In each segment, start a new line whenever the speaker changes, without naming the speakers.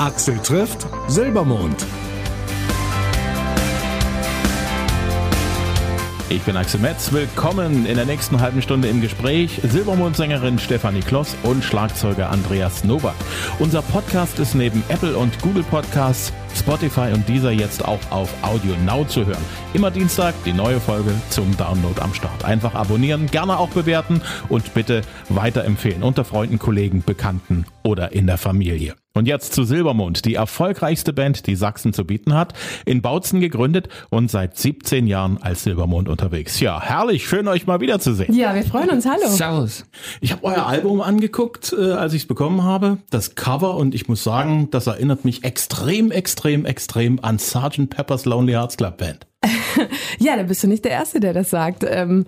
Axel trifft Silbermond.
Ich bin Axel Metz. Willkommen in der nächsten halben Stunde im Gespräch. Silbermond-Sängerin Stefanie Kloss und Schlagzeuger Andreas Nowak. Unser Podcast ist neben Apple und Google Podcasts, Spotify und dieser jetzt auch auf Audio Now zu hören. Immer Dienstag die neue Folge zum Download am Start. Einfach abonnieren, gerne auch bewerten und bitte weiterempfehlen unter Freunden, Kollegen, Bekannten oder in der Familie. Und jetzt zu Silbermond, die erfolgreichste Band, die Sachsen zu bieten hat. In Bautzen gegründet und seit 17 Jahren als Silbermond unterwegs. Ja, herrlich, schön euch mal wiederzusehen.
Ja, wir freuen uns. Hallo.
Servus. Ich habe euer Album angeguckt, äh, als ich es bekommen habe. Das Cover und ich muss sagen, das erinnert mich extrem, extrem, extrem an Sgt. Pepper's Lonely Hearts Club Band.
ja, da bist du nicht der Erste, der das sagt. Ähm,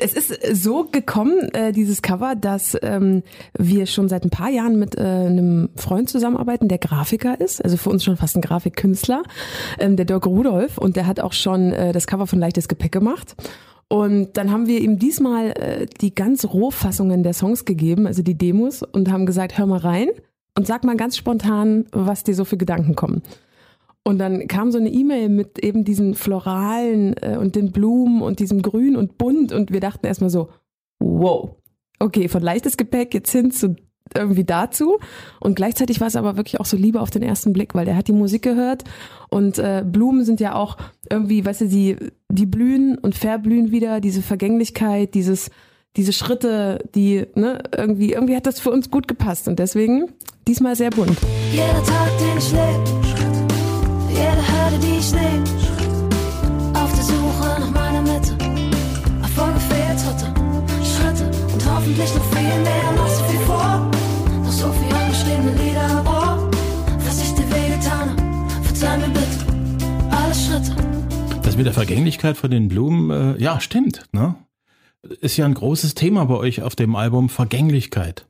es ist so gekommen, äh, dieses Cover, dass ähm, wir schon seit ein paar Jahren mit äh, einem Freund zusammenarbeiten, der Grafiker ist, also für uns schon fast ein Grafikkünstler, ähm, der Dirk Rudolf, und der hat auch schon äh, das Cover von Leichtes Gepäck gemacht. Und dann haben wir ihm diesmal äh, die ganz Rohfassungen der Songs gegeben, also die Demos, und haben gesagt, hör mal rein und sag mal ganz spontan, was dir so für Gedanken kommen. Und dann kam so eine E-Mail mit eben diesen Floralen äh, und den Blumen und diesem Grün und Bunt. Und wir dachten erstmal so, wow, okay, von leichtes Gepäck jetzt hin zu irgendwie dazu. Und gleichzeitig war es aber wirklich auch so Liebe auf den ersten Blick, weil er hat die Musik gehört. Und äh, Blumen sind ja auch irgendwie, weißt du, die, die blühen und verblühen wieder, diese Vergänglichkeit, dieses, diese Schritte, die, ne, irgendwie, irgendwie hat das für uns gut gepasst. Und deswegen diesmal sehr bunt.
Jeder Tag, den lebe jede Hürde, die ich nehm. Auf der Suche nach meiner Mitte. Erfolge, Fehltritte, Schritte und hoffentlich noch viel mehr. Noch so viel vor, noch so viel angeschriebene Lieder Ohr. Was ich dir wehgetan hab, verzeih mir bitte alle Schritte.
Das mit der Vergänglichkeit von den Blumen, äh, ja, stimmt, ne? Ist ja ein großes Thema bei euch auf dem Album Vergänglichkeit.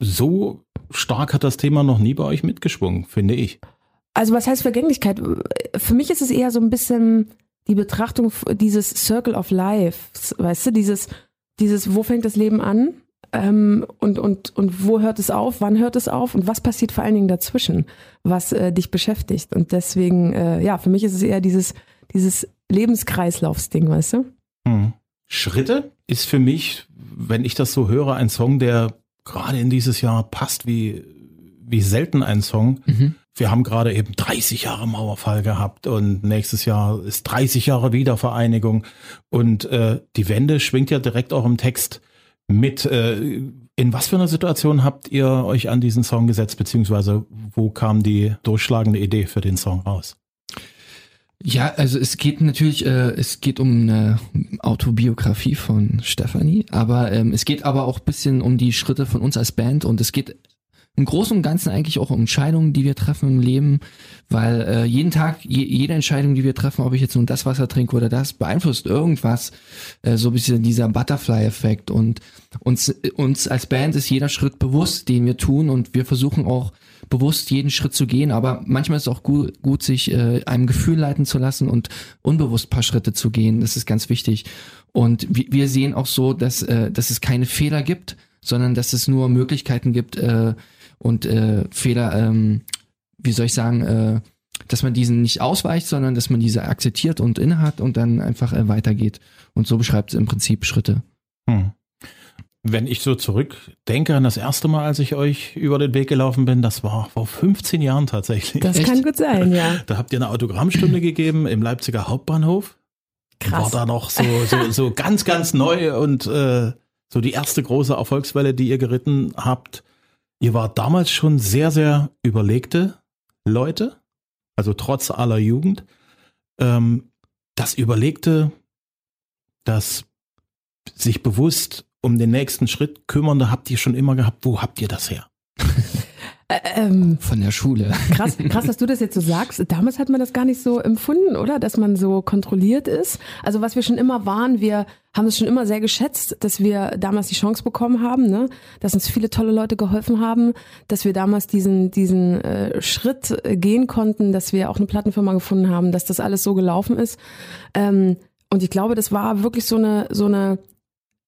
So stark hat das Thema noch nie bei euch mitgeschwungen, finde ich.
Also was heißt Vergänglichkeit? Für mich ist es eher so ein bisschen die Betrachtung dieses Circle of Life, weißt du, dieses, dieses, wo fängt das Leben an ähm, und, und, und wo hört es auf, wann hört es auf und was passiert vor allen Dingen dazwischen, was äh, dich beschäftigt. Und deswegen, äh, ja, für mich ist es eher dieses, dieses Lebenskreislaufsding, weißt du?
Hm. Schritte ist für mich, wenn ich das so höre, ein Song, der gerade in dieses Jahr passt wie, wie selten ein Song. Mhm wir haben gerade eben 30 Jahre Mauerfall gehabt und nächstes Jahr ist 30 Jahre Wiedervereinigung und äh, die Wende schwingt ja direkt auch im Text mit. Äh, in was für einer Situation habt ihr euch an diesen Song gesetzt, beziehungsweise wo kam die durchschlagende Idee für den Song raus?
Ja, also es geht natürlich, äh, es geht um eine Autobiografie von Stefanie, aber ähm, es geht aber auch bisschen um die Schritte von uns als Band und es geht im Großen und Ganzen eigentlich auch Entscheidungen, die wir treffen im Leben, weil äh, jeden Tag, je, jede Entscheidung, die wir treffen, ob ich jetzt nun das Wasser trinke oder das, beeinflusst irgendwas, äh, so ein bisschen dieser Butterfly-Effekt. Und uns, uns als Band ist jeder Schritt bewusst, den wir tun. Und wir versuchen auch bewusst jeden Schritt zu gehen, aber manchmal ist es auch gut, gut sich äh, einem Gefühl leiten zu lassen und unbewusst paar Schritte zu gehen, das ist ganz wichtig. Und wir, wir sehen auch so, dass, äh, dass es keine Fehler gibt, sondern dass es nur Möglichkeiten gibt, äh, und äh, Fehler, ähm, wie soll ich sagen, äh, dass man diesen nicht ausweicht, sondern dass man diese akzeptiert und innehat und dann einfach äh, weitergeht. Und so beschreibt es im Prinzip Schritte. Hm.
Wenn ich so zurückdenke an das erste Mal, als ich euch über den Weg gelaufen bin, das war vor 15 Jahren tatsächlich.
Das Echt? kann gut sein, ja.
Da habt ihr eine Autogrammstunde gegeben im Leipziger Hauptbahnhof. Krass. War da noch so, so, so ganz, ganz neu und äh, so die erste große Erfolgswelle, die ihr geritten habt. Ihr wart damals schon sehr, sehr überlegte Leute, also trotz aller Jugend. Ähm, das Überlegte, das sich bewusst um den nächsten Schritt kümmernde, habt ihr schon immer gehabt. Wo habt ihr das her?
Äh, ähm, Von der Schule.
Krass, krass, dass du das jetzt so sagst. Damals hat man das gar nicht so empfunden, oder? Dass man so kontrolliert ist. Also was wir schon immer waren, wir haben es schon immer sehr geschätzt, dass wir damals die Chance bekommen haben, ne? dass uns viele tolle Leute geholfen haben, dass wir damals diesen, diesen äh, Schritt gehen konnten, dass wir auch eine Plattenfirma gefunden haben, dass das alles so gelaufen ist. Ähm, und ich glaube, das war wirklich so eine, so eine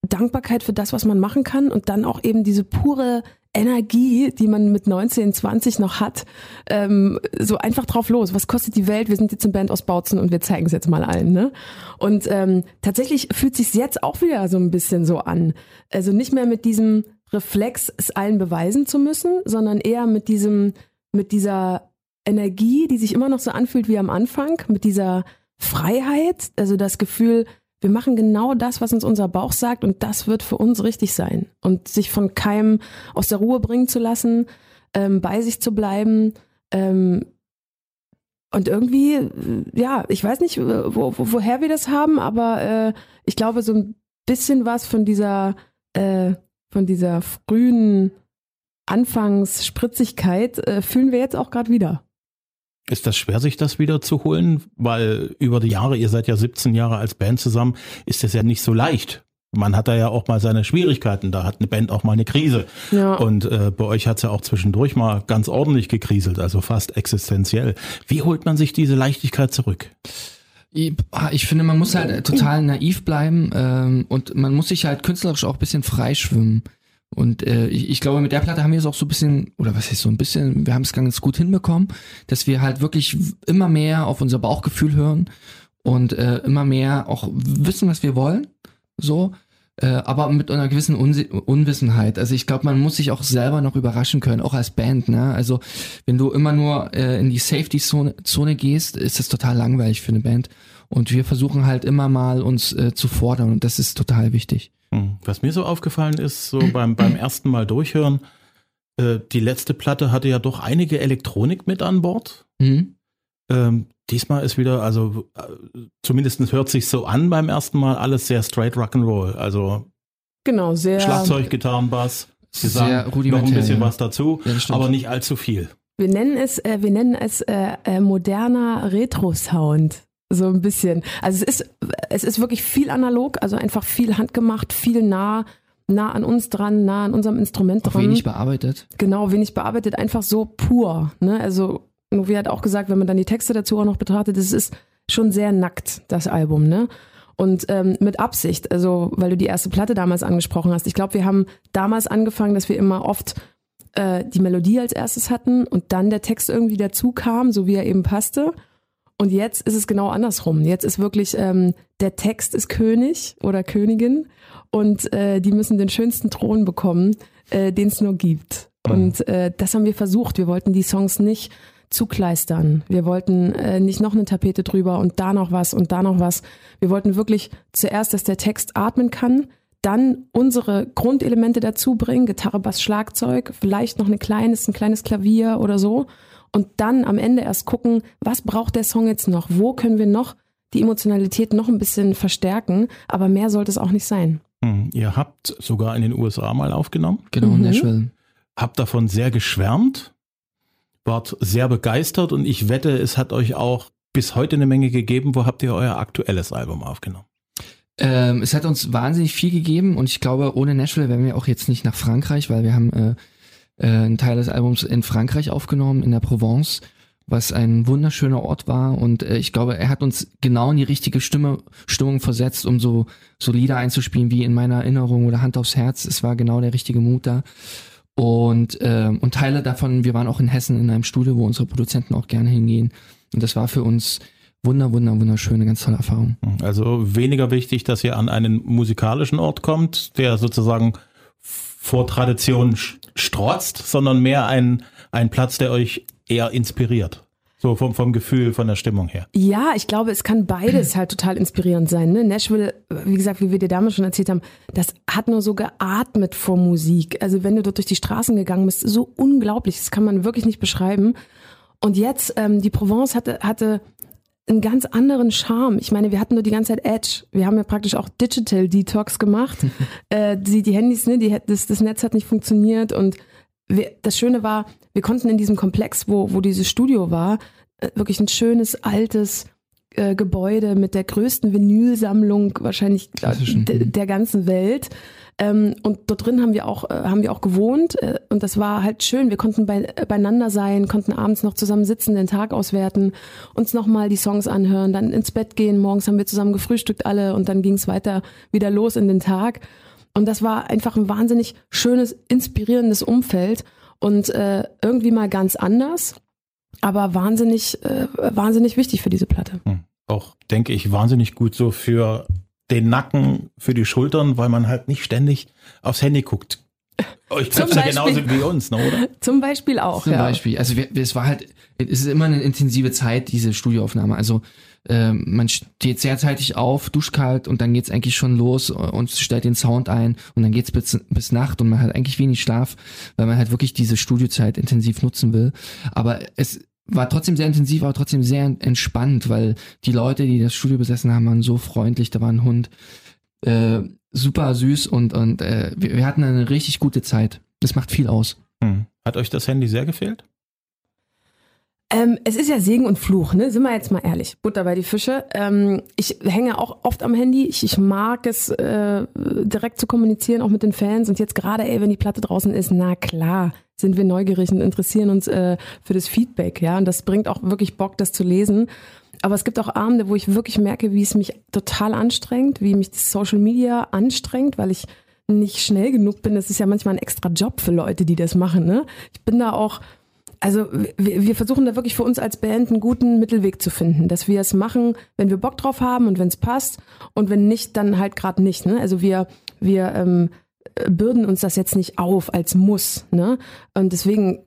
Dankbarkeit für das, was man machen kann und dann auch eben diese pure Energie, die man mit 19, 20 noch hat, ähm, so einfach drauf los. Was kostet die Welt? Wir sind jetzt im Band aus Bautzen und wir zeigen es jetzt mal allen. Ne? Und ähm, tatsächlich fühlt sich jetzt auch wieder so ein bisschen so an. Also nicht mehr mit diesem Reflex, es allen beweisen zu müssen, sondern eher mit diesem, mit dieser Energie, die sich immer noch so anfühlt wie am Anfang, mit dieser Freiheit, also das Gefühl, wir machen genau das, was uns unser Bauch sagt und das wird für uns richtig sein. Und sich von keinem aus der Ruhe bringen zu lassen, ähm, bei sich zu bleiben. Ähm, und irgendwie, äh, ja, ich weiß nicht, wo, wo, woher wir das haben, aber äh, ich glaube, so ein bisschen was von dieser, äh, von dieser frühen Anfangsspritzigkeit äh, fühlen wir jetzt auch gerade wieder.
Ist das schwer, sich das wieder zu holen? Weil über die Jahre, ihr seid ja 17 Jahre als Band zusammen, ist das ja nicht so leicht. Man hat da ja auch mal seine Schwierigkeiten, da hat eine Band auch mal eine Krise.
Ja.
Und äh, bei euch hat's ja auch zwischendurch mal ganz ordentlich gekriselt, also fast existenziell. Wie holt man sich diese Leichtigkeit zurück?
Ich, ah, ich finde, man muss halt total naiv bleiben ähm, und man muss sich halt künstlerisch auch ein bisschen freischwimmen. Und äh, ich, ich glaube, mit der Platte haben wir es auch so ein bisschen, oder was heißt so ein bisschen, wir haben es ganz gut hinbekommen, dass wir halt wirklich immer mehr auf unser Bauchgefühl hören und äh, immer mehr auch wissen, was wir wollen. So. Äh, aber mit einer gewissen Unsi Unwissenheit. Also ich glaube, man muss sich auch selber noch überraschen können, auch als Band. Ne? Also wenn du immer nur äh, in die Safety-Zone Zone gehst, ist das total langweilig für eine Band. Und wir versuchen halt immer mal uns äh, zu fordern und das ist total wichtig.
Hm. Was mir so aufgefallen ist, so beim, beim ersten Mal durchhören, äh, die letzte Platte hatte ja doch einige Elektronik mit an Bord.
Mhm.
Ähm, diesmal ist wieder, also äh, zumindest hört sich so an beim ersten Mal alles sehr straight Rock'n'Roll. Also
Genau, sehr.
Schlagzeug, Gitarren, Bass, Gesang, noch ein bisschen
ja.
was dazu,
Ja,
aber nicht allzu viel.
Wir nennen es, äh, wir nennen es äh, äh, moderner Retro-Sound. So ein bisschen. Also es ist, es ist wirklich viel analog, also einfach viel handgemacht, viel nah, nah an uns dran, nah an unserem Instrument
Auch
dran.
wenig bearbeitet.
Genau, wenig bearbeitet, einfach so pur. Ne? Also, Novi hat auch gesagt, wenn man dann die Texte dazu auch noch betrachtet, es ist schon sehr nackt, das Album, ne? Und ähm, mit Absicht, also weil du die erste Platte damals angesprochen hast. Ich glaube, wir haben damals angefangen, dass wir immer oft äh, die Melodie als erstes hatten und dann der Text irgendwie dazu kam, so wie er eben passte. Und jetzt ist es genau andersrum. Jetzt ist wirklich ähm, der Text ist König oder Königin und äh, die müssen den schönsten Thron bekommen, äh, den es nur gibt. Und äh, das haben wir versucht. Wir wollten die Songs nicht zukleistern. Wir wollten äh, nicht noch eine Tapete drüber und da noch was und da noch was. Wir wollten wirklich zuerst, dass der Text atmen kann, dann unsere Grundelemente dazu bringen, Gitarre, Bass, Schlagzeug, vielleicht noch ein kleines, ein kleines Klavier oder so. Und dann am Ende erst gucken, was braucht der Song jetzt noch? Wo können wir noch die Emotionalität noch ein bisschen verstärken? Aber mehr sollte es auch nicht sein.
Hm. Ihr habt sogar in den USA mal aufgenommen,
Genau,
Mhm.
Nashville.
habt davon sehr geschwärmt, wart sehr begeistert und ich wette, es hat euch auch bis heute eine Menge gegeben. Wo habt ihr euer aktuelles Album aufgenommen?
Ähm, es hat uns wahnsinnig viel gegeben und ich glaube, ohne Nashville wären wir auch jetzt nicht nach Frankreich, weil wir haben äh, äh, einen Teil des Albums in Frankreich aufgenommen, in der Provence, was ein wunderschöner Ort war und äh, ich glaube, er hat uns genau in die richtige Stimme, Stimmung versetzt, um so, so Lieder einzuspielen wie in meiner Erinnerung oder Hand aufs Herz. Es war genau der richtige Mut da. Und, ähm, und Teile davon, wir waren auch in Hessen in einem Studio, wo unsere Produzenten auch gerne hingehen. Und das war für uns wunder, wunder, wunderschöne, ganz tolle Erfahrung.
Also weniger wichtig, dass ihr an einen musikalischen Ort kommt, der sozusagen vor Tradition strotzt, sondern mehr ein, ein Platz, der euch eher inspiriert. So vom, vom Gefühl, von der Stimmung her.
Ja, ich glaube, es kann beides halt total inspirierend sein. Ne? Nashville, wie gesagt, wie wir dir damals schon erzählt haben, das hat nur so geatmet vor Musik. Also wenn du dort durch die Straßen gegangen bist, so unglaublich, das kann man wirklich nicht beschreiben. Und jetzt, ähm, die Provence hatte, hatte einen ganz anderen Charme. Ich meine, wir hatten nur die ganze Zeit Edge. Wir haben ja praktisch auch Digital Detox gemacht. äh, die, die Handys, ne, die, das, das Netz hat nicht funktioniert und wir, das Schöne war, wir konnten in diesem Komplex, wo, wo dieses Studio war, äh, wirklich ein schönes, altes äh, Gebäude mit der größten Vinylsammlung wahrscheinlich der ganzen Welt. Ähm, und dort drin haben wir auch, äh, haben wir auch gewohnt äh, und das war halt schön. Wir konnten bei, äh, beieinander sein, konnten abends noch zusammen sitzen, den Tag auswerten, uns nochmal die Songs anhören, dann ins Bett gehen. Morgens haben wir zusammen gefrühstückt alle und dann ging es weiter wieder los in den Tag. Und das war einfach ein wahnsinnig schönes, inspirierendes Umfeld und äh, irgendwie mal ganz anders, aber wahnsinnig, äh, wahnsinnig wichtig für diese Platte.
Hm. Auch, denke ich, wahnsinnig gut so für den Nacken, für die Schultern, weil man halt nicht ständig aufs Handy guckt. Euch
Zum
trifft ja genauso wie uns, ne, oder?
Zum Beispiel auch.
Zum
ja.
Beispiel. Also wir, wir- es war halt, es ist immer eine intensive Zeit, diese Studioaufnahme. Also ähm, man steht sehr zeitig auf, duscht kalt und dann geht's eigentlich schon los und stellt den Sound ein und dann geht's bis, bis Nacht und man hat eigentlich wenig Schlaf, weil man halt wirklich diese Studiozeit intensiv nutzen will. Aber es war trotzdem sehr intensiv, aber trotzdem sehr entspannt, weil die Leute, die das Studio besessen haben, waren so freundlich. Da war ein Hund, äh, super süß und, und äh, wir, wir hatten eine richtig gute Zeit. Das macht viel aus.
Hm. Hat euch das Handy sehr gefehlt?
Ähm, es ist ja Segen und Fluch, ne? Sind wir jetzt mal ehrlich. Butter bei die Fische. Ähm, ich hänge auch oft am Handy. Ich, ich mag es, äh, direkt zu kommunizieren, auch mit den Fans. Und jetzt gerade, ey, wenn die Platte draußen ist, na klar, sind wir neugierig und interessieren uns äh, für das Feedback, ja. Und das bringt auch wirklich Bock, das zu lesen. Aber es gibt auch Abende, wo ich wirklich merke, wie es mich total anstrengt, wie mich das Social Media anstrengt, weil ich nicht schnell genug bin. Das ist ja manchmal ein extra Job für Leute, die das machen, ne? Ich bin da auch, also wir, wir versuchen da wirklich für uns als Band einen guten Mittelweg zu finden, dass wir es machen, wenn wir Bock drauf haben und wenn es passt und wenn nicht, dann halt gerade nicht. Ne? Also wir wir ähm, bürden uns das jetzt nicht auf als Muss. Ne? Und deswegen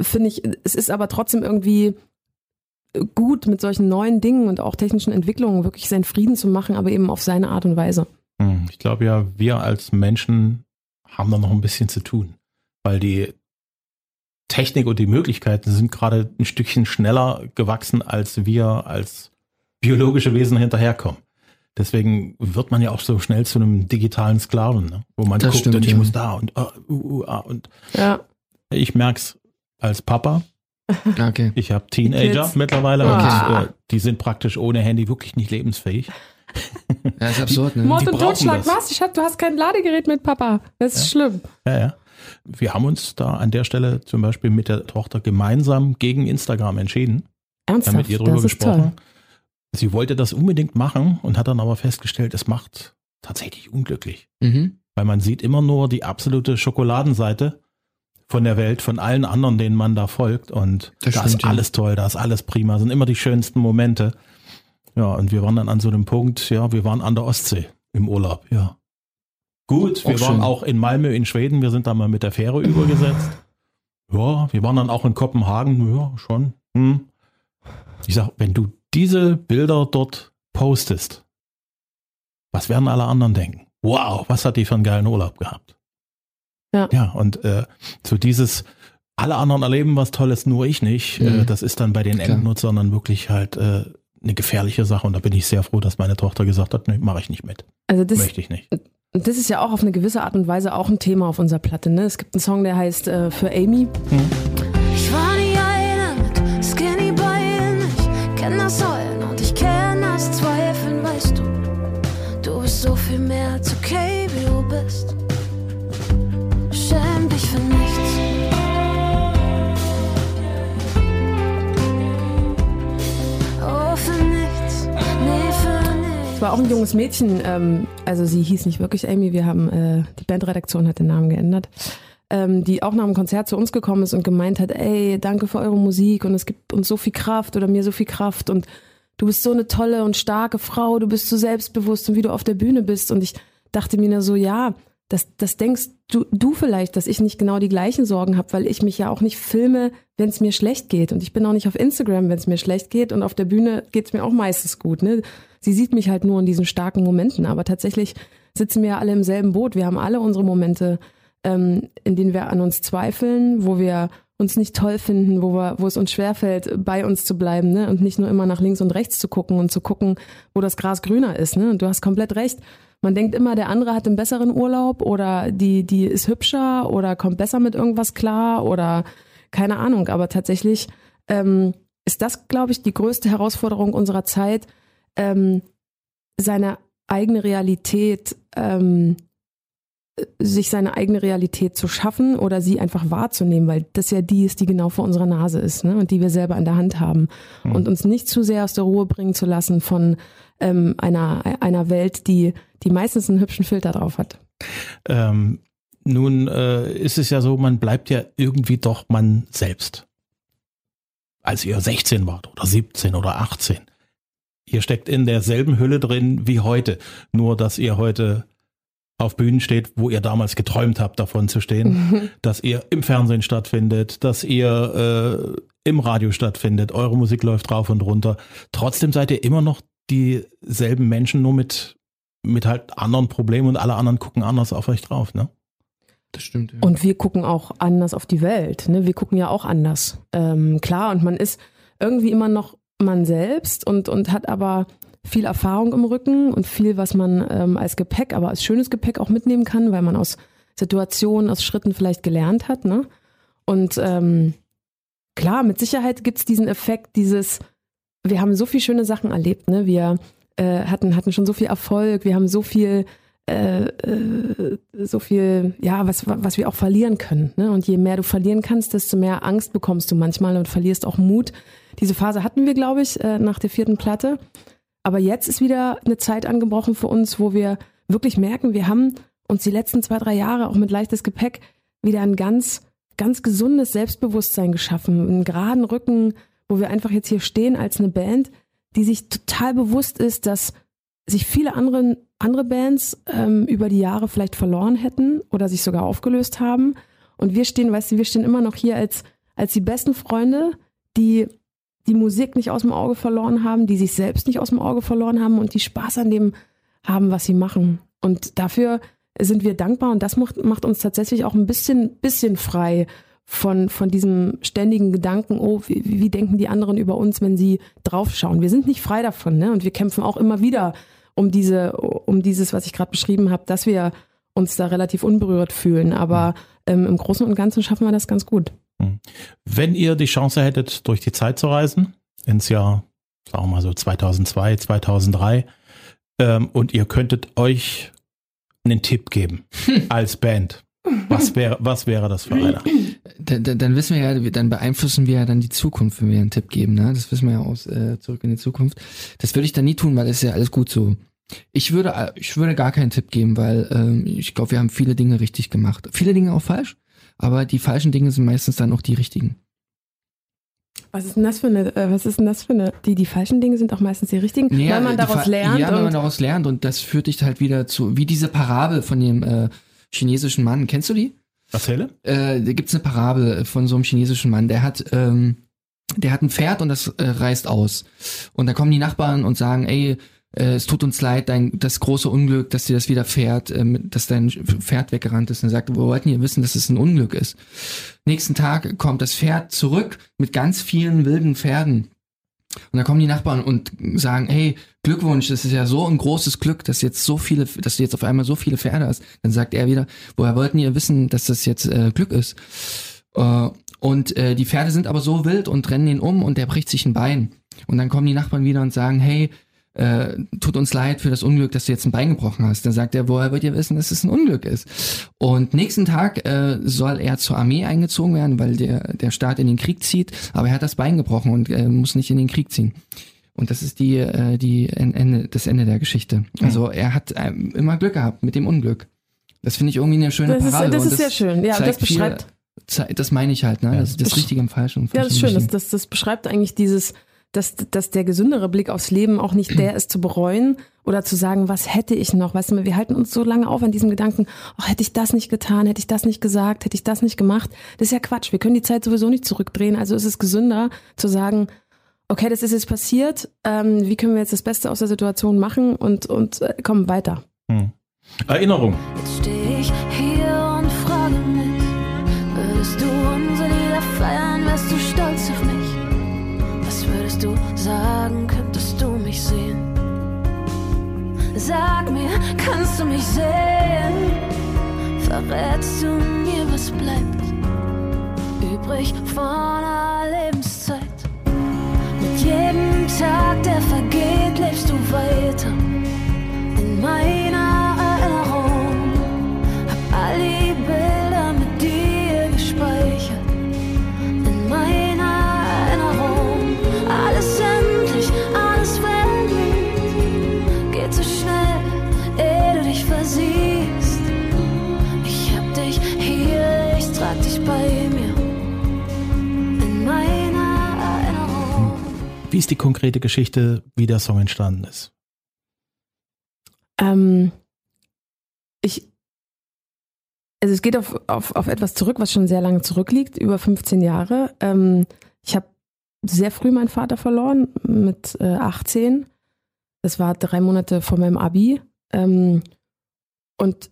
finde ich, es ist aber trotzdem irgendwie gut mit solchen neuen Dingen und auch technischen Entwicklungen wirklich seinen Frieden zu machen, aber eben auf seine Art und Weise.
Hm. Ich glaube ja, wir als Menschen haben da noch ein bisschen zu tun, weil die Technik und die Möglichkeiten sind gerade ein Stückchen schneller gewachsen, als wir als biologische Wesen hinterherkommen. Deswegen wird man ja auch so schnell zu einem digitalen Sklaven, ne? wo man
Das
guckt
stimmt,
und ich
ja.
muss da und ah, uh, uh, ah, und
Ja.
ich merk's als Papa.
Okay.
Ich habe Teenager
Kids.
mittlerweile
Ah.
und äh, die sind praktisch ohne Handy wirklich nicht lebensfähig.
Ja, ist absurd, ne?
Mord und Totschlag,
das.
was? Ich hab, du hast kein Ladegerät mit Papa. Das ist schlimm.
Ja, ja. Wir haben uns da an der Stelle zum Beispiel mit der Tochter gemeinsam gegen Instagram entschieden. Wir
Ernsthaft,
haben mit ihr drüber gesprochen.
toll.
Sie wollte das unbedingt machen und hat dann aber festgestellt, es macht tatsächlich unglücklich.
Mhm.
Weil man sieht immer nur die absolute Schokoladenseite von der Welt, von allen anderen, denen man da folgt. Und
Das
da ist
ja.
alles toll, da ist alles prima, sind immer die schönsten Momente. Ja, und wir waren dann an so einem Punkt, ja, wir waren an der Ostsee im Urlaub, ja. Gut, wir
Auch
waren
schön.
auch in Malmö in Schweden, wir sind da mal mit der Fähre übergesetzt. Ja, wir waren dann auch in Kopenhagen, ja, schon. Hm. Ich sag, wenn du diese Bilder dort postest, was werden alle anderen denken? Wow, was hat die für einen geilen Urlaub gehabt?
Ja.
Ja, und äh, so dieses, alle anderen erleben was Tolles, nur ich nicht,
Mhm.
äh, das ist dann bei den
Klar.
Endnutzern dann wirklich halt äh, eine gefährliche Sache. Und da bin ich sehr froh, dass meine Tochter gesagt hat, nee, mache ich nicht mit.
Also das,
Möchte ich nicht.
Und das ist ja auch auf eine gewisse Art und Weise auch ein Thema auf unserer Platte. Ne? Es gibt einen Song, der heißt äh, Für Amy.
Ich war nie eine mit Skinny Beinen. Ich kenn das Heulen
Es war auch ein junges Mädchen, ähm, also sie hieß nicht wirklich Amy, wir haben, äh, die Bandredaktion hat den Namen geändert, ähm, die auch nach dem Konzert zu uns gekommen ist und gemeint hat, ey, danke für eure Musik und es gibt uns so viel Kraft oder mir so viel Kraft und du bist so eine tolle und starke Frau, du bist so selbstbewusst und wie du auf der Bühne bist. Und ich dachte mir nur so, ja, das, das denkst du, du vielleicht, dass ich nicht genau die gleichen Sorgen habe, weil ich mich ja auch nicht filme, wenn es mir schlecht geht. Und ich bin auch nicht auf Instagram, wenn es mir schlecht geht. Und auf der Bühne geht es mir auch meistens gut. Ne? Sie sieht mich halt nur in diesen starken Momenten. Aber tatsächlich sitzen wir ja alle im selben Boot. Wir haben alle unsere Momente, ähm, in denen wir an uns zweifeln, wo wir uns nicht toll finden, wo, wir, wo es uns schwerfällt, bei uns zu bleiben ne? und nicht nur immer nach links und rechts zu gucken und zu gucken, wo das Gras grüner ist. Ne? Und du hast komplett recht. Man denkt immer, der andere hat einen besseren Urlaub oder die, die ist hübscher oder kommt besser mit irgendwas klar oder keine Ahnung. Aber tatsächlich ähm, ist das, glaube ich, die größte Herausforderung unserer Zeit, ähm, seine eigene Realität, ähm, sich seine eigene Realität zu schaffen oder sie einfach wahrzunehmen, weil das ja die ist, die genau vor unserer Nase ist ne? und die wir selber in der Hand haben.
Mhm.
Und uns nicht zu sehr aus der Ruhe bringen zu lassen von ähm, einer, einer Welt, die, die meistens einen hübschen Filter drauf hat.
Ähm, nun äh, ist es ja so, man bleibt ja irgendwie doch man selbst. Als ihr 16 wart oder 17 oder 18. Ihr steckt in derselben Hülle drin wie heute, nur dass ihr heute auf Bühnen steht, wo ihr damals geträumt habt, davon zu stehen, dass ihr im Fernsehen stattfindet, dass ihr äh, im Radio stattfindet, eure Musik läuft rauf und runter. Trotzdem seid ihr immer noch dieselben Menschen, nur mit, mit halt anderen Problemen und alle anderen gucken anders auf euch drauf, ne?
Das stimmt. Ja.
Und wir gucken auch anders auf die Welt. Ne? Wir gucken ja auch anders. Ähm, klar, und man ist irgendwie immer noch man selbst und, und hat aber viel Erfahrung im Rücken und viel, was man ähm, als Gepäck, aber als schönes Gepäck auch mitnehmen kann, weil man aus Situationen, aus Schritten vielleicht gelernt hat. Ne? Und ähm, klar, mit Sicherheit gibt's diesen Effekt, dieses, wir haben so viele schöne Sachen erlebt. Ne? Wir äh, hatten, hatten schon so viel Erfolg, wir haben so viel äh, äh, so viel, ja, was, was wir auch verlieren können. Ne? Und je mehr du verlieren kannst, desto mehr Angst bekommst du manchmal und verlierst auch Mut. Diese Phase hatten wir, glaube ich, äh, nach der vierten Platte. Aber jetzt ist wieder eine Zeit angebrochen für uns, wo wir wirklich merken, wir haben uns die letzten zwei, drei Jahre auch mit leichtes Gepäck wieder ein ganz, ganz gesundes Selbstbewusstsein geschaffen, einen geraden Rücken, wo wir einfach jetzt hier stehen als eine Band, die sich total bewusst ist, dass sich viele andere, andere Bands ähm, über die Jahre vielleicht verloren hätten oder sich sogar aufgelöst haben. Und wir stehen, weißt du, wir stehen immer noch hier als, als die besten Freunde, die die Musik nicht aus dem Auge verloren haben, die sich selbst nicht aus dem Auge verloren haben und die Spaß an dem haben, was sie machen. Und dafür sind wir dankbar und das macht, macht uns tatsächlich auch ein bisschen, bisschen frei von, von diesem ständigen Gedanken, oh, wie, wie denken die anderen über uns, wenn sie draufschauen. Wir sind nicht frei davon, ne? Und wir kämpfen auch immer wieder um diese, um dieses, was ich gerade beschrieben habe, dass wir uns da relativ unberührt fühlen. Aber ähm, im Großen und Ganzen schaffen wir das ganz gut.
Hm. Wenn ihr die Chance hättet, durch die Zeit zu reisen, ins Jahr, sagen wir mal so 2002, 2003, ähm, und ihr könntet euch einen Tipp geben als Band, was wäre, was wäre das für einer?
Dann, dann, dann wissen wir ja, dann beeinflussen wir ja dann die Zukunft, wenn wir einen Tipp geben. Ne? Das wissen wir ja aus äh, zurück in die Zukunft. Das würde ich dann nie tun, weil es ist ja alles gut so. Ich würde, äh, ich würde gar keinen Tipp geben, weil ähm, ich glaube, wir haben viele Dinge richtig gemacht. Viele Dinge auch falsch, aber die falschen Dinge sind meistens dann auch die richtigen.
Was ist denn das für eine, äh, was ist denn das für eine, die, die falschen Dinge sind auch meistens die richtigen,
Ja,
weil man daraus lernt.
Ja, weil man daraus lernt und das führt dich halt wieder zu, wie diese Parabel von dem äh, chinesischen Mann. Kennst du die?
Erzähle?
Äh, da gibt's eine Parabel von so einem chinesischen Mann, der hat, ähm, der hat ein Pferd und das äh, reißt aus. Und da kommen die Nachbarn und sagen, ey, äh, es tut uns leid, dein, das große Unglück, dass dir das widerfährt, äh, mit- dass dein Pferd weggerannt ist. Und er sagt, wo wollten ihr wissen, dass es ein Unglück ist? Nächsten Tag kommt das Pferd zurück mit ganz vielen wilden Pferden. Und dann kommen die Nachbarn und sagen, hey, Glückwunsch, das ist ja so ein großes Glück, dass jetzt so viele, dass du jetzt auf einmal so viele Pferde hast. Dann sagt er wieder, woher wollten ihr wissen, dass das jetzt äh, Glück ist? Äh, und äh, die Pferde sind aber so wild und rennen ihn um und der bricht sich ein Bein. Und dann kommen die Nachbarn wieder und sagen, hey, äh, tut uns leid für das Unglück, dass du jetzt ein Bein gebrochen hast. Dann sagt er, woher wollt ihr wissen, dass es ein Unglück ist? Und nächsten Tag äh, soll er zur Armee eingezogen werden, weil der, der Staat in den Krieg zieht, aber er hat das Bein gebrochen und äh, muss nicht in den Krieg ziehen. Und das ist die, äh, die Ende, das Ende der Geschichte. Also er hat ähm, immer Glück gehabt mit dem Unglück. Das finde ich irgendwie eine schöne
das ist,
Parabel.
das
und
ist sehr schön. Ja, das beschreibt,
Viel, das meine ich halt, ne? Das, das Richtige im Falschen.
ja, das ist schön. Das, das, das beschreibt eigentlich dieses, dass, dass der gesündere Blick aufs Leben auch nicht der ist zu bereuen oder zu sagen, was hätte ich noch? Weißt du, wir halten uns so lange auf an diesem Gedanken, oh, hätte ich das nicht getan, hätte ich das nicht gesagt, hätte ich das nicht gemacht. Das ist ja Quatsch. Wir können die Zeit sowieso nicht zurückdrehen. Also ist es gesünder zu sagen, okay, das ist jetzt passiert. Ähm, wie können wir jetzt das Beste aus der Situation machen und, und äh, kommen weiter?
Hm. Erinnerung.
Jetzt du mich sehen? Verrätst du mir, was bleibt übrig von einer Lebenszeit? Mit jedem Tag, der vergeht, lebst du weiter in meiner
Wie ist die konkrete Geschichte, wie der Song entstanden ist?
Ähm, ich, also es geht auf, auf, auf etwas zurück, was schon sehr lange zurückliegt, über 15 Jahre. Ähm, ich habe sehr früh meinen Vater verloren, mit äh, 18. Das war drei Monate vor meinem Abi. Ähm, und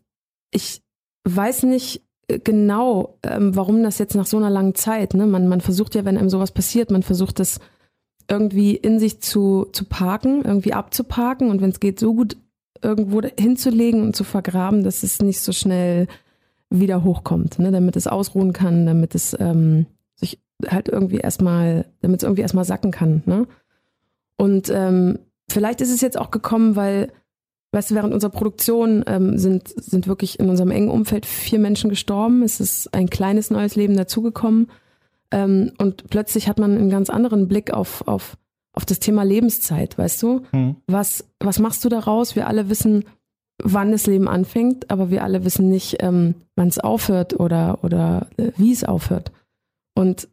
ich weiß nicht, genau, ähm, warum das jetzt nach so einer langen Zeit, ne? Man, man versucht ja, wenn einem sowas passiert, man versucht das irgendwie in sich zu, zu parken, irgendwie abzuparken und wenn es geht, so gut irgendwo hinzulegen und zu vergraben, dass es nicht so schnell wieder hochkommt, ne? damit es ausruhen kann, damit es ähm, sich halt irgendwie erstmal, damit es irgendwie erstmal sacken kann. Ne? Und ähm, vielleicht ist es jetzt auch gekommen, weil, weißt du, während unserer Produktion ähm, sind, sind wirklich in unserem engen Umfeld vier Menschen gestorben. Es ist ein kleines neues Leben dazugekommen. Ähm, und plötzlich hat man einen ganz anderen Blick auf, auf, auf das Thema Lebenszeit, weißt du?
Mhm.
Was, was machst du daraus? Wir alle wissen, wann das Leben anfängt, aber wir alle wissen nicht, ähm, wann es aufhört oder, oder äh, wie es aufhört. Und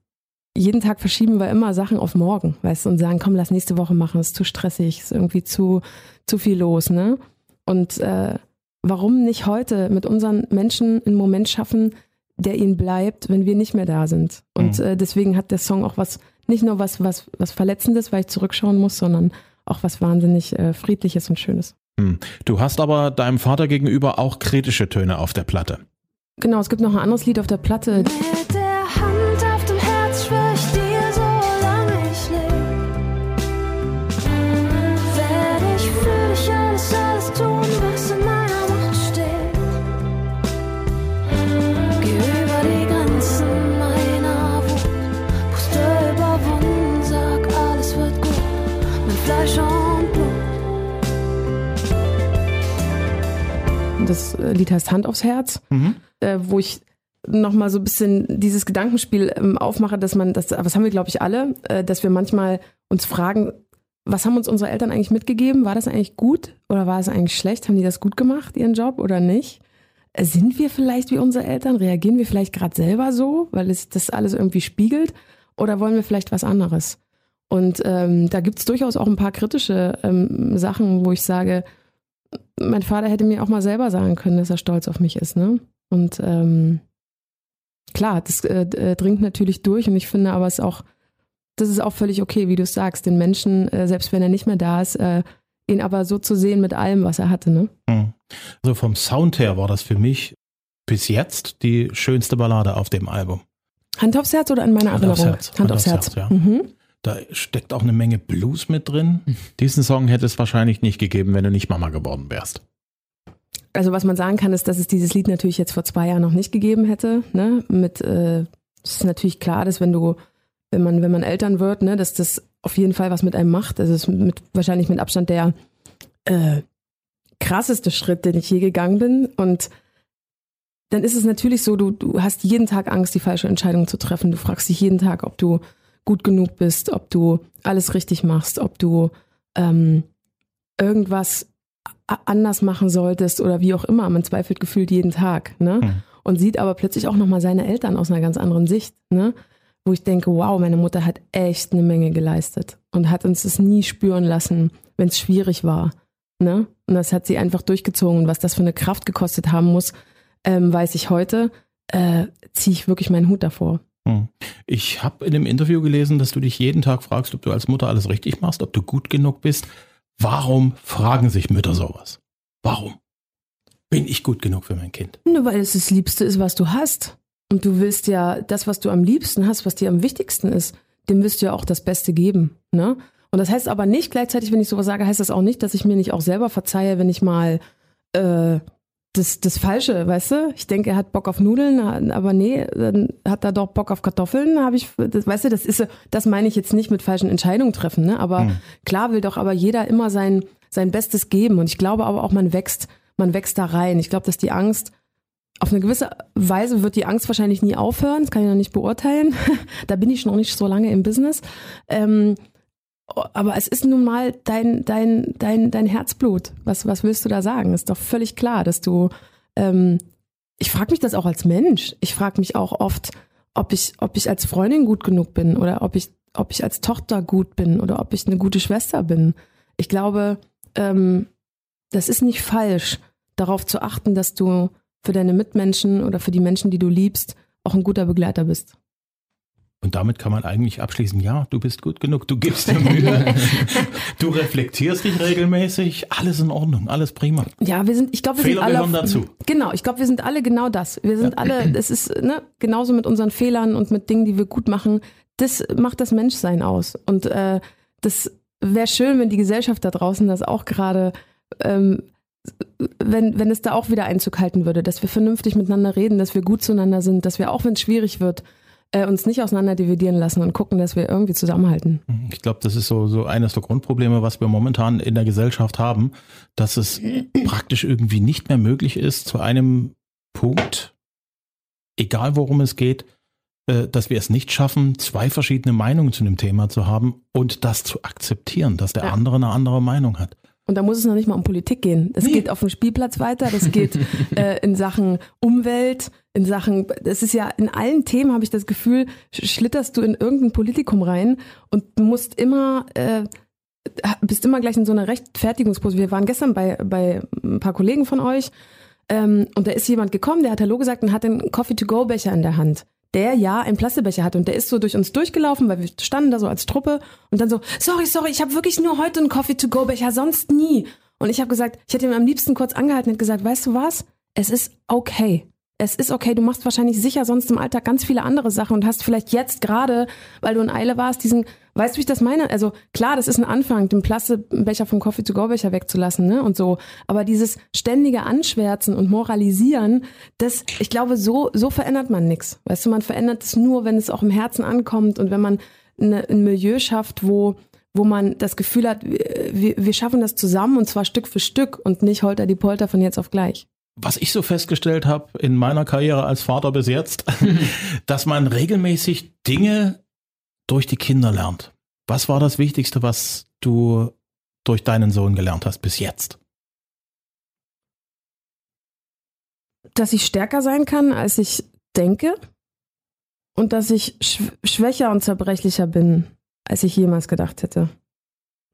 jeden Tag verschieben wir immer Sachen auf morgen, weißt du, und sagen, komm, lass nächste Woche machen, ist zu stressig, ist irgendwie zu, zu viel los, ne? Und äh, warum nicht heute mit unseren Menschen einen Moment schaffen, der ihnen bleibt, wenn wir nicht mehr da sind. Und
Mhm.
äh, deswegen hat der Song auch was, nicht nur was, was, was Verletzendes, weil ich zurückschauen muss, sondern auch was wahnsinnig äh, Friedliches und Schönes.
Hm. Du hast aber deinem Vater gegenüber auch kritische Töne auf der Platte.
Genau, es gibt noch ein anderes Lied auf der Platte.
Mit
Das äh, Lied heißt Hand aufs Herz,
Mhm.
äh, wo ich nochmal so ein bisschen dieses Gedankenspiel ähm, aufmache, dass man, das, was haben wir, glaube ich, alle, äh, dass wir manchmal uns fragen, was haben uns unsere Eltern eigentlich mitgegeben? War das eigentlich gut oder war es eigentlich schlecht? Haben die das gut gemacht, ihren Job oder nicht? Äh, Sind wir vielleicht wie unsere Eltern? Reagieren wir vielleicht gerade selber so, weil es das alles irgendwie spiegelt? Oder wollen wir vielleicht was anderes? Und ähm, da gibt es durchaus auch ein paar kritische ähm, Sachen, wo ich sage, mein Vater hätte mir auch mal selber sagen können, dass er stolz auf mich ist. Ne? Und ähm, klar, das äh, äh, dringt natürlich durch und ich finde aber es auch, das ist auch völlig okay, wie du es sagst, den Menschen, äh, selbst wenn er nicht mehr da ist, äh, ihn aber so zu sehen mit allem, was er hatte. Ne?
Hm. Also vom Sound her war das für mich bis jetzt die schönste Ballade auf dem Album.
Hand aufs Herz oder an meine
Hand aufs
Erinnerung?
Herz.
Hand aufs Herz.
ja.
Mhm.
Da steckt auch eine Menge Blues mit drin. Diesen Song hätte es wahrscheinlich nicht gegeben, wenn du nicht Mama geworden wärst.
Also was man sagen kann, ist, dass es dieses Lied natürlich jetzt vor zwei Jahren noch nicht gegeben hätte. Ne? Mit, äh, es ist natürlich klar, dass wenn du, wenn man, wenn man Eltern wird, ne, dass das auf jeden Fall was mit einem macht. Also es ist mit, wahrscheinlich mit Abstand der äh, krasseste Schritt, den ich je gegangen bin. Und dann ist es natürlich so, du, du hast jeden Tag Angst, die falsche Entscheidung zu treffen. Du fragst dich jeden Tag, ob du gut genug bist, ob du alles richtig machst, ob du ähm, irgendwas anders machen solltest oder wie auch immer. Man zweifelt gefühlt jeden Tag, ne?
Hm.
Und sieht aber plötzlich auch nochmal seine Eltern aus einer ganz anderen Sicht, ne? Wo ich denke, wow, meine Mutter hat echt eine Menge geleistet und hat uns das nie spüren lassen, wenn es schwierig war, ne? Und das hat sie einfach durchgezogen. Und was das für eine Kraft gekostet haben muss, ähm, weiß ich heute, äh, ziehe ich wirklich meinen Hut davor.
Hm. Ich habe in dem Interview gelesen, dass du dich jeden Tag fragst, ob du als Mutter alles richtig machst, ob du gut genug bist. Warum fragen sich Mütter sowas? Warum? Bin ich gut genug für mein Kind?
Nur weil es das Liebste ist, was du hast. Und du willst ja das, was du am liebsten hast, was dir am wichtigsten ist, dem wirst du ja auch das Beste geben. Ne? Und das heißt aber nicht, gleichzeitig, wenn ich sowas sage, heißt das auch nicht, dass ich mir nicht auch selber verzeihe, wenn ich mal äh, das, das Falsche, weißt du? Ich denke, er hat Bock auf Nudeln, aber nee, dann hat er doch Bock auf Kartoffeln, habe ich, das, weißt du, das ist, das meine ich jetzt nicht mit falschen Entscheidungen treffen, ne? Aber
Hm.
klar will doch aber jeder immer sein, sein Bestes geben. Und ich glaube aber auch, man wächst, man wächst da rein. Ich glaube, dass die Angst, auf eine gewisse Weise wird die Angst wahrscheinlich nie aufhören, das kann ich noch nicht beurteilen. da bin ich schon noch nicht so lange im Business. Ähm, aber es ist nun mal dein, dein, dein, dein Herzblut. Was, was willst du da sagen? Ist doch völlig klar, dass du. Ähm, ich frage mich das auch als Mensch. Ich frage mich auch oft, ob ich, ob ich als Freundin gut genug bin oder ob ich, ob ich als Tochter gut bin oder ob ich eine gute Schwester bin. Ich glaube, ähm, das ist nicht falsch, darauf zu achten, dass du für deine Mitmenschen oder für die Menschen, die du liebst, auch ein guter Begleiter bist.
Und damit kann man eigentlich abschließen, ja, du bist gut genug, du gibst dir Mühe, du reflektierst dich regelmäßig, alles in Ordnung, alles prima.
Ja, wir sind, ich glaube, wir
Fehler
sind alle.
gehören dazu.
Genau, ich glaube, wir sind alle genau das. Wir sind alle, es ist ne, genauso mit unseren Fehlern und mit Dingen, die wir gut machen. Das macht das Menschsein aus. Und äh, das wäre schön, wenn die Gesellschaft da draußen das auch gerade, ähm, wenn, wenn es da auch wieder Einzug halten würde, dass wir vernünftig miteinander reden, dass wir gut zueinander sind, dass wir auch, wenn es schwierig wird, äh, uns nicht auseinander dividieren lassen und gucken, dass wir irgendwie zusammenhalten.
Ich glaube, das ist so, so eines der Grundprobleme, was wir momentan in der Gesellschaft haben, dass es praktisch irgendwie nicht mehr möglich ist, zu einem Punkt, egal worum es geht, äh, dass wir es nicht schaffen, zwei verschiedene Meinungen zu einem Thema zu haben und das zu akzeptieren, dass der
Ja.
andere eine andere Meinung hat.
Und da muss es noch nicht mal um Politik gehen. Es
Nee.
geht auf dem Spielplatz weiter, das geht äh, in Sachen Umwelt, in Sachen, das ist ja in allen Themen, habe ich das Gefühl, sch- schlitterst du in irgendein Politikum rein und musst immer, äh, bist immer gleich in so einer Rechtfertigungspose. Wir waren gestern bei, bei ein paar Kollegen von euch ähm, und da ist jemand gekommen, der hat Hallo gesagt und hat einen Coffee-to-go-Becher in der Hand. Der ja einen Plastikbecher hat und der ist so durch uns durchgelaufen, weil wir standen da so als Truppe und dann so, sorry, sorry, ich habe wirklich nur heute einen Coffee-to-go-Becher, sonst nie. Und ich habe gesagt, ich hätte ihn am liebsten kurz angehalten und gesagt, weißt du was? Es ist okay. Es ist okay, du machst wahrscheinlich sicher sonst im Alltag ganz viele andere Sachen und hast vielleicht jetzt gerade, weil du in Eile warst, diesen, weißt du, wie ich das meine? Also klar, das ist ein Anfang, den Plastikbecher vom Coffee-to-go-Becher wegzulassen, ne? Und so. Aber dieses ständige Anschwärzen und Moralisieren, das, ich glaube, so, so verändert man nichts. Weißt du, man verändert es nur, wenn es auch im Herzen ankommt und wenn man eine, ein Milieu schafft, wo, wo man das Gefühl hat, wir, wir schaffen das zusammen und zwar Stück für Stück und nicht holter die Polter von jetzt auf gleich.
was ich so festgestellt habe in meiner Karriere als Vater bis jetzt, dass man regelmäßig Dinge durch die Kinder lernt. Was war das Wichtigste, was du durch deinen Sohn gelernt hast bis jetzt?
dass ich stärker sein kann, als ich denke und dass ich schw schwächer und zerbrechlicher bin, als ich jemals gedacht hätte.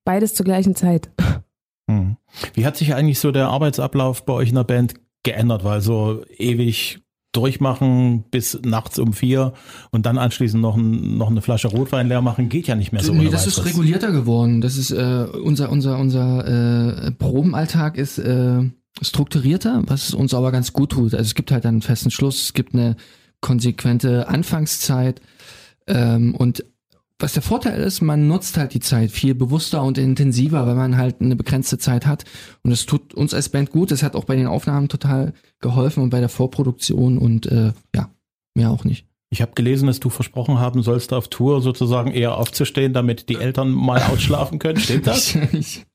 Beides zur gleichen Zeit.
Hm. Wie hat sich eigentlich so der Arbeitsablauf bei euch in der Band geändert? Weil so ewig durchmachen bis nachts um vier und dann anschließend noch, ein, noch eine Flasche Rotwein leer machen, geht ja nicht mehr so.
nee, das ist regulierter geworden. Das ist äh, unser unser unser äh, Probenalltag ist äh, strukturierter, was uns aber ganz gut tut. Also es gibt halt einen festen Schluss, es gibt eine konsequente Anfangszeit ähm, und was der Vorteil ist, man nutzt halt die Zeit viel bewusster und intensiver, weil man halt eine begrenzte Zeit hat. Und das tut uns als Band gut. Das hat auch bei den Aufnahmen total geholfen und bei der Vorproduktion und äh, ja, mehr auch nicht.
Ich habe gelesen, dass du versprochen haben sollst, auf Tour sozusagen eher aufzustehen, damit die Eltern mal ausschlafen können. Stimmt das?
Ich, ich,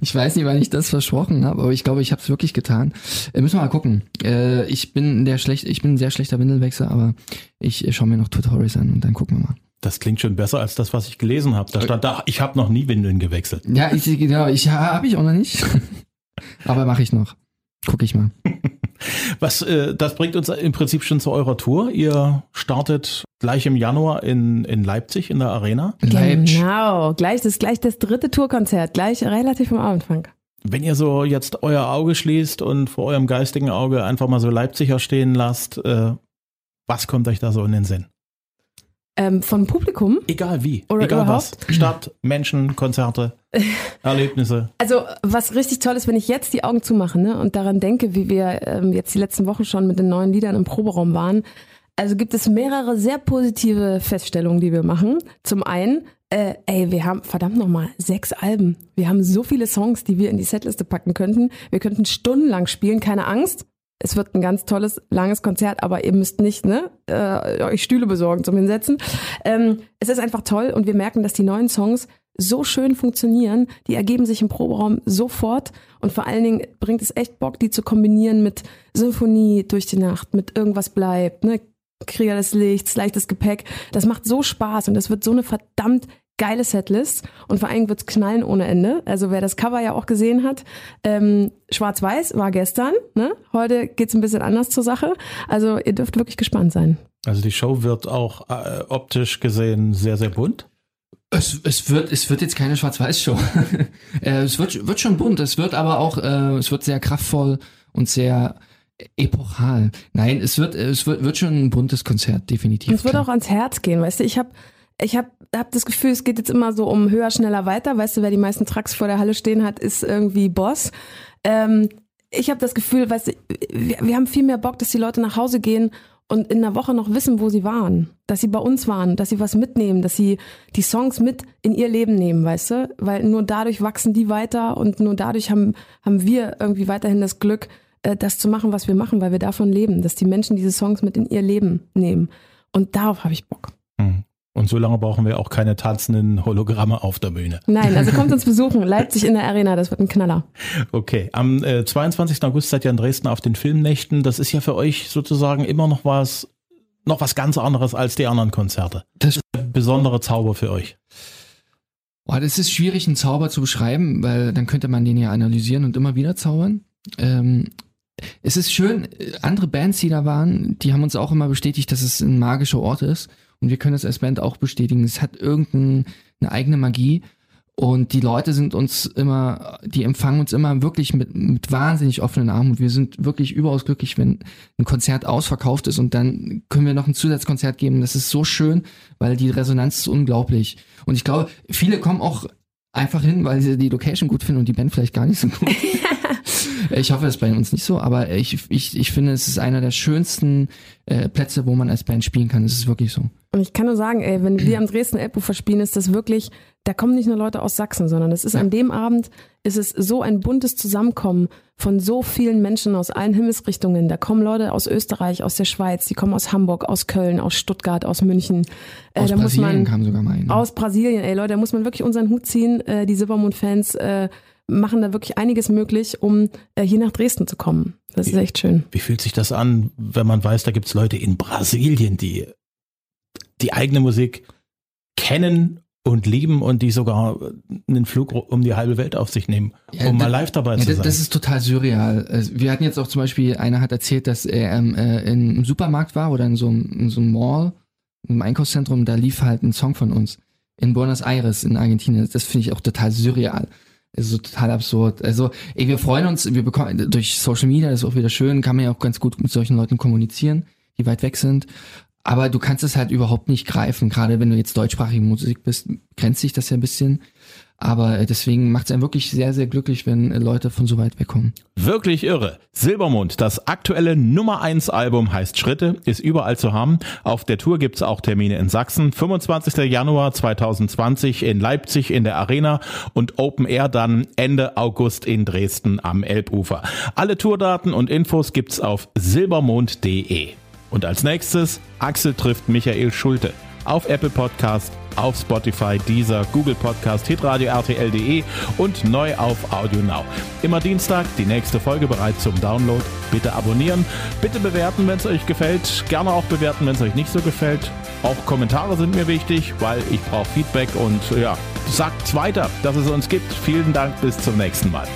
ich weiß nicht, wann ich das versprochen habe, aber ich glaube, ich habe es wirklich getan. Äh, müssen wir mal gucken. Äh, ich bin der schlecht, ich bin ein sehr schlechter Windelwechsel, aber ich schaue mir noch Tutorials an und dann gucken wir mal.
Das klingt schon besser als das, was ich gelesen habe. Da stand da, ich habe noch nie Windeln gewechselt.
Ja, ich genau, ich habe ich auch noch nicht, aber mache ich noch. Guck ich mal.
Was, äh, das bringt uns im Prinzip schon zu eurer Tour. Ihr startet gleich im Januar in, in Leipzig in der Arena.
Leipzig.
Genau, gleich das, gleich das dritte Tourkonzert, gleich relativ am Anfang.
Wenn ihr so jetzt euer Auge schließt und vor eurem geistigen Auge einfach mal so Leipziger stehen lasst, äh, was kommt euch da so in den Sinn?
Ähm, von Publikum.
Egal wie,
Oder
egal
überhaupt?
was. Stadt, Menschen, Konzerte, Erlebnisse.
Also was richtig toll ist, wenn ich jetzt die Augen zumache ne, und daran denke, wie wir ähm, jetzt die letzten Wochen schon mit den neuen Liedern im Proberaum waren. Also gibt es mehrere sehr positive Feststellungen, die wir machen. Zum einen, äh, ey, wir haben verdammt nochmal sechs Alben. Wir haben so viele Songs, die wir in die Setliste packen könnten. Wir könnten stundenlang spielen, keine Angst. Es wird ein ganz tolles, langes Konzert, aber ihr müsst nicht ne, äh, euch Stühle besorgen zum Hinsetzen. Ähm, es ist einfach toll und wir merken, dass die neuen Songs so schön funktionieren, die ergeben sich im Proberaum sofort und vor allen Dingen bringt es echt Bock, die zu kombinieren mit Symphonie durch die Nacht, mit irgendwas bleibt, ne? Krieger des Lichts, leichtes Gepäck. Das macht so Spaß und das wird so eine verdammt geile Setlist und vor allem wird's knallen ohne Ende. Also wer das Cover ja auch gesehen hat, ähm, Schwarz-Weiß war gestern, ne? Heute geht's ein bisschen anders zur Sache. Also ihr dürft wirklich gespannt sein.
Also die Show wird auch äh, optisch gesehen sehr, sehr bunt.
Es, es wird es wird jetzt keine Schwarz-Weiß-Show. äh, es wird wird schon bunt. Es wird aber auch äh, es wird sehr kraftvoll und sehr epochal. Nein, es wird es wird, wird schon ein buntes Konzert definitiv.
Und es wird
klar.
auch ans Herz gehen, weißt du? Ich habe ich habe hab das Gefühl, es geht jetzt immer so um höher, schneller, weiter. Weißt du, wer die meisten Trucks vor der Halle stehen hat, ist irgendwie Boss. Ähm, ich habe das Gefühl, weißt du, wir, wir haben viel mehr Bock, dass die Leute nach Hause gehen und in einer Woche noch wissen, wo sie waren, dass sie bei uns waren, dass sie was mitnehmen, dass sie die Songs mit in ihr Leben nehmen, weißt du? Weil nur dadurch wachsen die weiter und nur dadurch haben, haben wir irgendwie weiterhin das Glück, äh, das zu machen, was wir machen, weil wir davon leben, dass die Menschen diese Songs mit in ihr Leben nehmen. Und darauf habe ich Bock.
Und so lange brauchen wir auch keine tanzenden Hologramme auf der Bühne.
Nein, also kommt uns besuchen. Leipzig in der Arena, das wird ein Knaller.
Okay, am äh, 22. August seid ihr in Dresden auf den Filmnächten. Das ist ja für euch sozusagen immer noch was, noch was ganz anderes als die anderen Konzerte.
Das-
besondere Zauber für euch.
Boah, das ist schwierig, einen Zauber zu beschreiben, weil dann könnte man den ja analysieren und immer wieder zaubern. Ähm, es ist schön, äh, andere Bands, die da waren, die haben uns auch immer bestätigt, dass es ein magischer Ort ist. Und wir können das als Band auch bestätigen. Es hat irgendeine eigene Magie. Und die Leute sind uns immer, die empfangen uns immer wirklich mit, mit wahnsinnig offenen Armen. Und wir sind wirklich überaus glücklich, wenn ein Konzert ausverkauft ist und dann können wir noch ein Zusatzkonzert geben. Das ist so schön, weil die Resonanz ist unglaublich. Und ich glaube, viele kommen auch einfach hin, weil sie die Location gut finden und die Band vielleicht gar nicht so gut. ich hoffe, das ist bei uns nicht so, aber ich, ich, ich finde, es ist einer der schönsten äh, Plätze, wo man als Band spielen kann. Es ist wirklich so.
Und ich kann nur sagen, ey, wenn wir am Dresden Elbufer spielen, ist das wirklich, da kommen nicht nur Leute aus Sachsen, sondern es ist
Ja.
an dem Abend, ist es so ein buntes Zusammenkommen von so vielen Menschen aus allen Himmelsrichtungen. Da kommen Leute aus Österreich, aus der Schweiz, die kommen aus Hamburg, aus Köln, aus Stuttgart, aus München. Äh,
Aus
muss
Brasilien
man,
kam sogar mal ein.
aus Brasilien, ey Leute, da muss man wirklich unseren Hut ziehen. Äh, die Silbermond-Fans äh, machen da wirklich einiges möglich, um äh, hier nach Dresden zu kommen. Das ist echt schön.
Wie fühlt sich das an, wenn man weiß, da gibt's Leute in Brasilien, die die eigene Musik kennen und lieben und die sogar einen Flug um die halbe Welt auf sich nehmen,
Ja,
um
da-
mal live dabei
Ja,
zu
das,
sein.
das ist total surreal. Also, Wir hatten jetzt auch zum Beispiel, einer hat erzählt, dass er ähm, äh, in einem Supermarkt war oder in so einem, in so einem Mall, einem Einkaufszentrum, da lief halt ein Song von uns. In Buenos Aires, in Argentinien. Das finde ich auch total surreal. Also total absurd. Also, ey, wir freuen uns, wir bekommen durch Social Media, das ist auch wieder schön, kann man ja auch ganz gut mit solchen Leuten kommunizieren, die weit weg sind. Aber du kannst es halt überhaupt nicht greifen. Gerade wenn du jetzt deutschsprachige Musik bist, grenzt sich das ja ein bisschen. Aber deswegen macht es einen wirklich sehr, sehr glücklich, wenn Leute von so weit wegkommen.
Wirklich irre. Silbermond, das aktuelle Nummer 1 Album heißt Schritte, ist überall zu haben. Auf der Tour gibt's auch Termine in Sachsen. 25. Januar 2020 in Leipzig in der Arena und Open Air dann Ende August in Dresden am Elbufer. Alle Tourdaten und Infos gibt's auf silbermond.de. Und als nächstes Axel trifft Michael Schulte auf Apple Podcast, auf Spotify, Deezer, Google Podcast, hitradio RTL.de und neu auf Audio Now. Immer Dienstag die nächste Folge bereit zum Download. Bitte abonnieren, bitte bewerten, wenn es euch gefällt. Gerne auch bewerten, wenn es euch nicht so gefällt. Auch Kommentare sind mir wichtig, weil ich brauche Feedback und ja, sagt's weiter, dass es uns gibt. Vielen Dank, bis zum nächsten Mal.